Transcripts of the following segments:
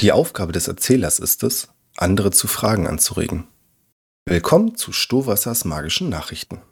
Die Aufgabe des Erzählers ist es, andere zu Fragen anzuregen. Willkommen zu Stohwassers magischen Nachrichten.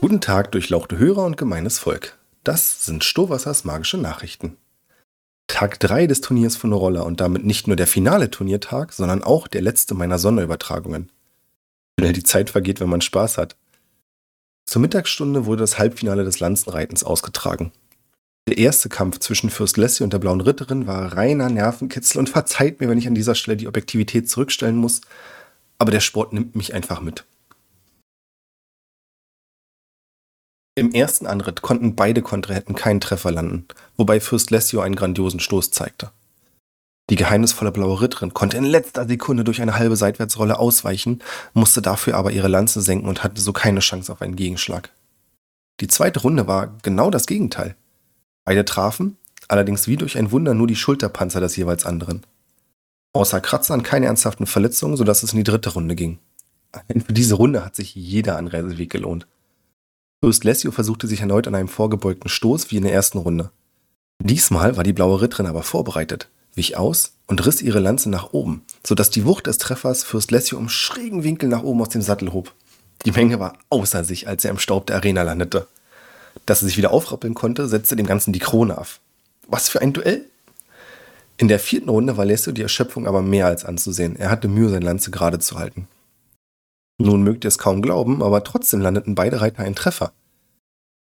Guten Tag, durchlauchte Hörer und gemeines Volk. Das sind Stohwassers magische Nachrichten. Tag 3 des Turniers von Roller und damit nicht nur der finale Turniertag, sondern auch der letzte meiner Sonderübertragungen. Schnell die Zeit vergeht, wenn man Spaß hat. Zur Mittagsstunde wurde das Halbfinale des Lanzenreitens ausgetragen. Der erste Kampf zwischen Fürst Lessie und der Blauen Ritterin war reiner Nervenkitzel und verzeiht mir, wenn ich an dieser Stelle die Objektivität zurückstellen muss, aber der Sport nimmt mich einfach mit. Im ersten Anritt konnten beide Kontrahenten keinen Treffer landen, wobei Fürst Lessio einen grandiosen Stoß zeigte. Die geheimnisvolle blaue Ritterin konnte in letzter Sekunde durch eine halbe Seitwärtsrolle ausweichen, musste dafür aber ihre Lanze senken und hatte so keine Chance auf einen Gegenschlag. Die zweite Runde war genau das Gegenteil. Beide trafen, allerdings wie durch ein Wunder nur die Schulterpanzer des jeweils anderen. Außer Kratzern keine ernsthaften Verletzungen, sodass es in die dritte Runde ging. Für diese Runde hat sich jeder Anreiseweg gelohnt. Fürst Lessio versuchte sich erneut an einem vorgebeugten Stoß wie in der ersten Runde. Diesmal war die blaue Ritterin aber vorbereitet, wich aus und riss ihre Lanze nach oben, sodass die Wucht des Treffers Fürst im schrägen Winkel nach oben aus dem Sattel hob. Die Menge war außer sich, als er im Staub der Arena landete. Dass er sich wieder aufrappeln konnte, setzte dem Ganzen die Krone ab. Was für ein Duell! In der vierten Runde war Lessio die Erschöpfung aber mehr als anzusehen. Er hatte Mühe, seine Lanze gerade zu halten. Nun mögt ihr es kaum glauben, aber trotzdem landeten beide Reiter einen Treffer.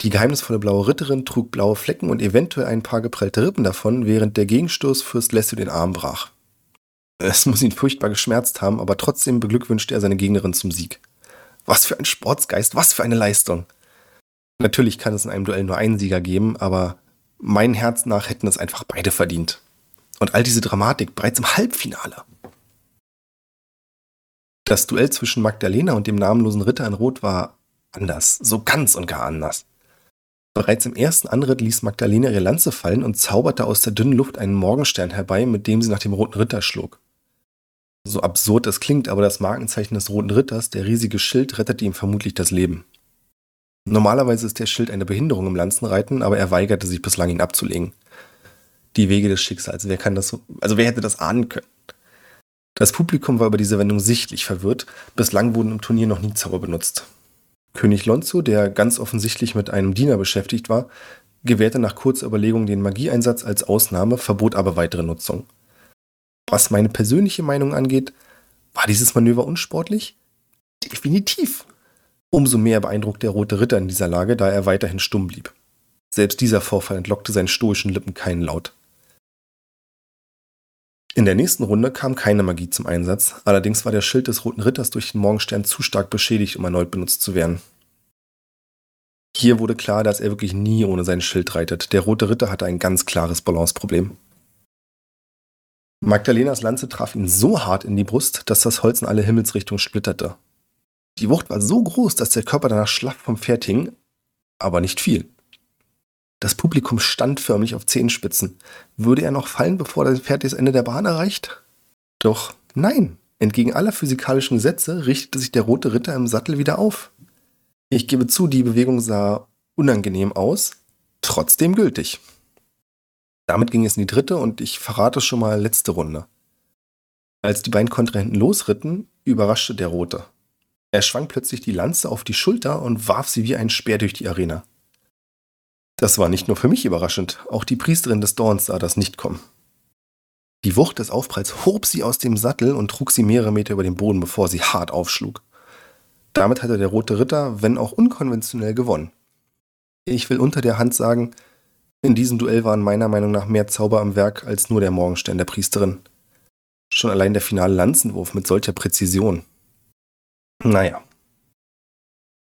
Die geheimnisvolle blaue Ritterin trug blaue Flecken und eventuell ein paar geprellte Rippen davon, während der Gegenstoß Fürst Lessio den Arm brach. Es muss ihn furchtbar geschmerzt haben, aber trotzdem beglückwünschte er seine Gegnerin zum Sieg. Was für ein Sportsgeist, was für eine Leistung. Natürlich kann es in einem Duell nur einen Sieger geben, aber mein Herz nach hätten es einfach beide verdient. Und all diese Dramatik bereits im Halbfinale. Das Duell zwischen Magdalena und dem namenlosen Ritter in Rot war anders, so ganz und gar anders. Bereits im ersten Anritt ließ Magdalena ihre Lanze fallen und zauberte aus der dünnen Luft einen Morgenstern herbei, mit dem sie nach dem Roten Ritter schlug. So absurd es klingt, aber das Markenzeichen des Roten Ritters, der riesige Schild, rettete ihm vermutlich das Leben. Normalerweise ist der Schild eine Behinderung im Lanzenreiten, aber er weigerte sich bislang, ihn abzulegen. Die Wege des Schicksals, wer kann das so, also wer hätte das ahnen können? Das Publikum war über diese Wendung sichtlich verwirrt. Bislang wurden im Turnier noch nie Zauber benutzt. König Lonzo, der ganz offensichtlich mit einem Diener beschäftigt war, gewährte nach kurzer Überlegung den Magieeinsatz als Ausnahme, verbot aber weitere Nutzung. Was meine persönliche Meinung angeht, war dieses Manöver unsportlich? Definitiv. Umso mehr beeindruckt der Rote Ritter in dieser Lage, da er weiterhin stumm blieb. Selbst dieser Vorfall entlockte seinen stoischen Lippen keinen Laut. In der nächsten Runde kam keine Magie zum Einsatz, allerdings war der Schild des Roten Ritters durch den Morgenstern zu stark beschädigt, um erneut benutzt zu werden. Hier wurde klar, dass er wirklich nie ohne sein Schild reitet. Der Rote Ritter hatte ein ganz klares Balanceproblem. Magdalenas Lanze traf ihn so hart in die Brust, dass das Holz in alle Himmelsrichtungen splitterte. Die Wucht war so groß, dass der Körper danach schlaff vom Pferd hing, aber nicht viel. Das Publikum stand förmlich auf Zehenspitzen. Würde er noch fallen, bevor das Pferd das Ende der Bahn erreicht? Doch nein, entgegen aller physikalischen Gesetze richtete sich der rote Ritter im Sattel wieder auf. Ich gebe zu, die Bewegung sah unangenehm aus, trotzdem gültig. Damit ging es in die dritte und ich verrate schon mal letzte Runde. Als die beiden Kontrahenten losritten, überraschte der Rote. Er schwang plötzlich die Lanze auf die Schulter und warf sie wie ein Speer durch die Arena. Das war nicht nur für mich überraschend, auch die Priesterin des Dorns sah das nicht kommen. Die Wucht des Aufpralls hob sie aus dem Sattel und trug sie mehrere Meter über den Boden, bevor sie hart aufschlug. Damit hatte der Rote Ritter, wenn auch unkonventionell, gewonnen. Ich will unter der Hand sagen, in diesem Duell waren meiner Meinung nach mehr Zauber am Werk als nur der Morgenstern der Priesterin. Schon allein der finale Lanzenwurf mit solcher Präzision. Naja,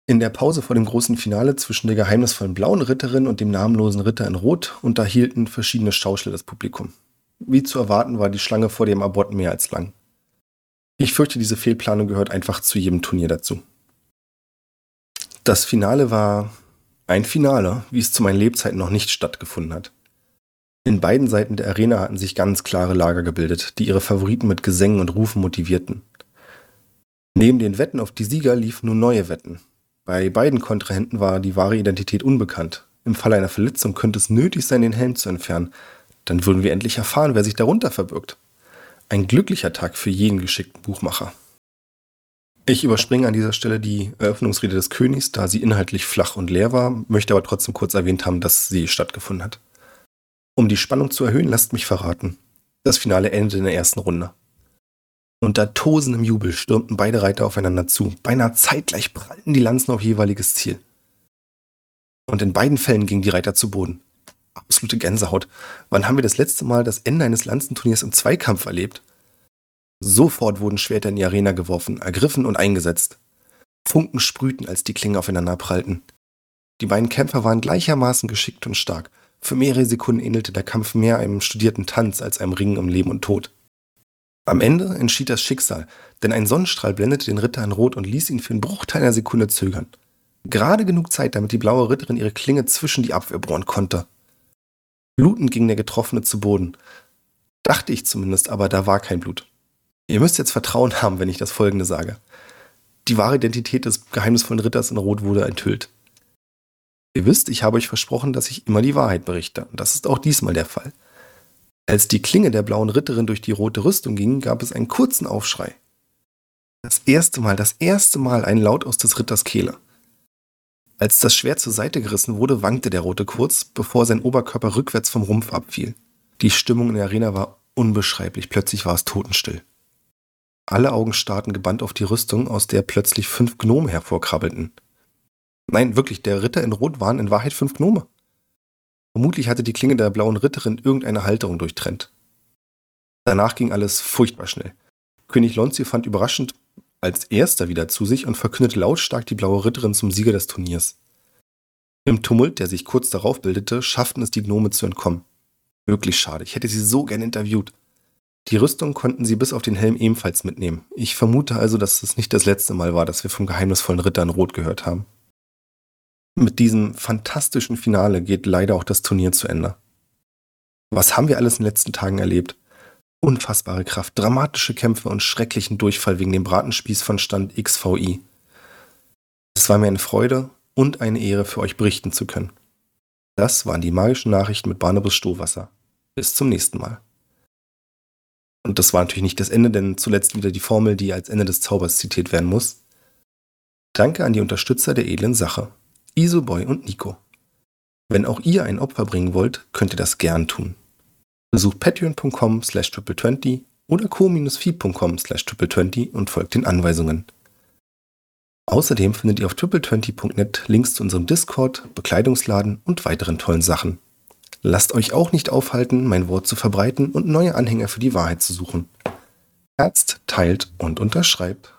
in der Pause vor dem großen Finale zwischen der geheimnisvollen blauen Ritterin und dem namenlosen Ritter in Rot unterhielten verschiedene Schauspieler das Publikum. Wie zu erwarten war die Schlange vor dem Abort mehr als lang. Ich fürchte, diese Fehlplanung gehört einfach zu jedem Turnier dazu. Das Finale war ein Finale, wie es zu meinen Lebzeiten noch nicht stattgefunden hat. In beiden Seiten der Arena hatten sich ganz klare Lager gebildet, die ihre Favoriten mit Gesängen und Rufen motivierten. Neben den Wetten auf die Sieger liefen nun neue Wetten. Bei beiden Kontrahenten war die wahre Identität unbekannt. Im Fall einer Verletzung könnte es nötig sein, den Helm zu entfernen. Dann würden wir endlich erfahren, wer sich darunter verbirgt. Ein glücklicher Tag für jeden geschickten Buchmacher. Ich überspringe an dieser Stelle die Eröffnungsrede des Königs, da sie inhaltlich flach und leer war, möchte aber trotzdem kurz erwähnt haben, dass sie stattgefunden hat. Um die Spannung zu erhöhen, lasst mich verraten. Das Finale endete in der ersten Runde. Unter tosendem Jubel stürmten beide Reiter aufeinander zu. Beinahe zeitgleich prallten die Lanzen auf jeweiliges Ziel. Und in beiden Fällen gingen die Reiter zu Boden. Absolute Gänsehaut. Wann haben wir das letzte Mal das Ende eines Lanzenturniers im Zweikampf erlebt? Sofort wurden Schwerter in die Arena geworfen, ergriffen und eingesetzt. Funken sprühten, als die Klingen aufeinander prallten. Die beiden Kämpfer waren gleichermaßen geschickt und stark. Für mehrere Sekunden ähnelte der Kampf mehr einem studierten Tanz als einem Ringen um Leben und Tod. Am Ende entschied das Schicksal, denn ein Sonnenstrahl blendete den Ritter in Rot und ließ ihn für einen Bruchteil einer Sekunde zögern. Gerade genug Zeit, damit die blaue Ritterin ihre Klinge zwischen die Abwehr bohren konnte. Blutend ging der Getroffene zu Boden. Dachte ich zumindest, aber da war kein Blut. Ihr müsst jetzt Vertrauen haben, wenn ich das folgende sage. Die wahre Identität des geheimnisvollen Ritters in Rot wurde enthüllt. Ihr wisst, ich habe euch versprochen, dass ich immer die Wahrheit berichte. Und das ist auch diesmal der Fall. Als die Klinge der blauen Ritterin durch die rote Rüstung ging, gab es einen kurzen Aufschrei. Das erste Mal, das erste Mal ein Laut aus des Ritters Kehle. Als das Schwert zur Seite gerissen wurde, wankte der Rote kurz, bevor sein Oberkörper rückwärts vom Rumpf abfiel. Die Stimmung in der Arena war unbeschreiblich. Plötzlich war es totenstill. Alle Augen starrten gebannt auf die Rüstung, aus der plötzlich fünf Gnome hervorkrabbelten. Nein, wirklich, der Ritter in Rot waren in Wahrheit fünf Gnome. Vermutlich hatte die Klinge der blauen Ritterin irgendeine Halterung durchtrennt. Danach ging alles furchtbar schnell. König Lonzio fand überraschend als erster wieder zu sich und verkündete lautstark die blaue Ritterin zum Sieger des Turniers. Im Tumult, der sich kurz darauf bildete, schafften es die Gnome zu entkommen. Wirklich schade, ich hätte sie so gern interviewt. Die Rüstung konnten sie bis auf den Helm ebenfalls mitnehmen. Ich vermute also, dass es nicht das letzte Mal war, dass wir vom geheimnisvollen Ritter in Rot gehört haben. Mit diesem fantastischen Finale geht leider auch das Turnier zu Ende. Was haben wir alles in den letzten Tagen erlebt? Unfassbare Kraft, dramatische Kämpfe und schrecklichen Durchfall wegen dem Bratenspieß von Stand XVI. Es war mir eine Freude und eine Ehre für euch berichten zu können. Das waren die magischen Nachrichten mit Barnabas Stohwasser. Bis zum nächsten Mal. Und das war natürlich nicht das Ende, denn zuletzt wieder die Formel, die als Ende des Zaubers zitiert werden muss. Danke an die Unterstützer der edlen Sache, Isoboy und Nico. Wenn auch ihr ein Opfer bringen wollt, könnt ihr das gern tun. Besucht patreon.com slash triple20 oder co-fi.com slash triple20 und folgt den Anweisungen. Außerdem findet ihr auf triple20.net Links zu unserem Discord, Bekleidungsladen und weiteren tollen Sachen. Lasst euch auch nicht aufhalten, mein Wort zu verbreiten und neue Anhänger für die Wahrheit zu suchen. Herzt, teilt und unterschreibt.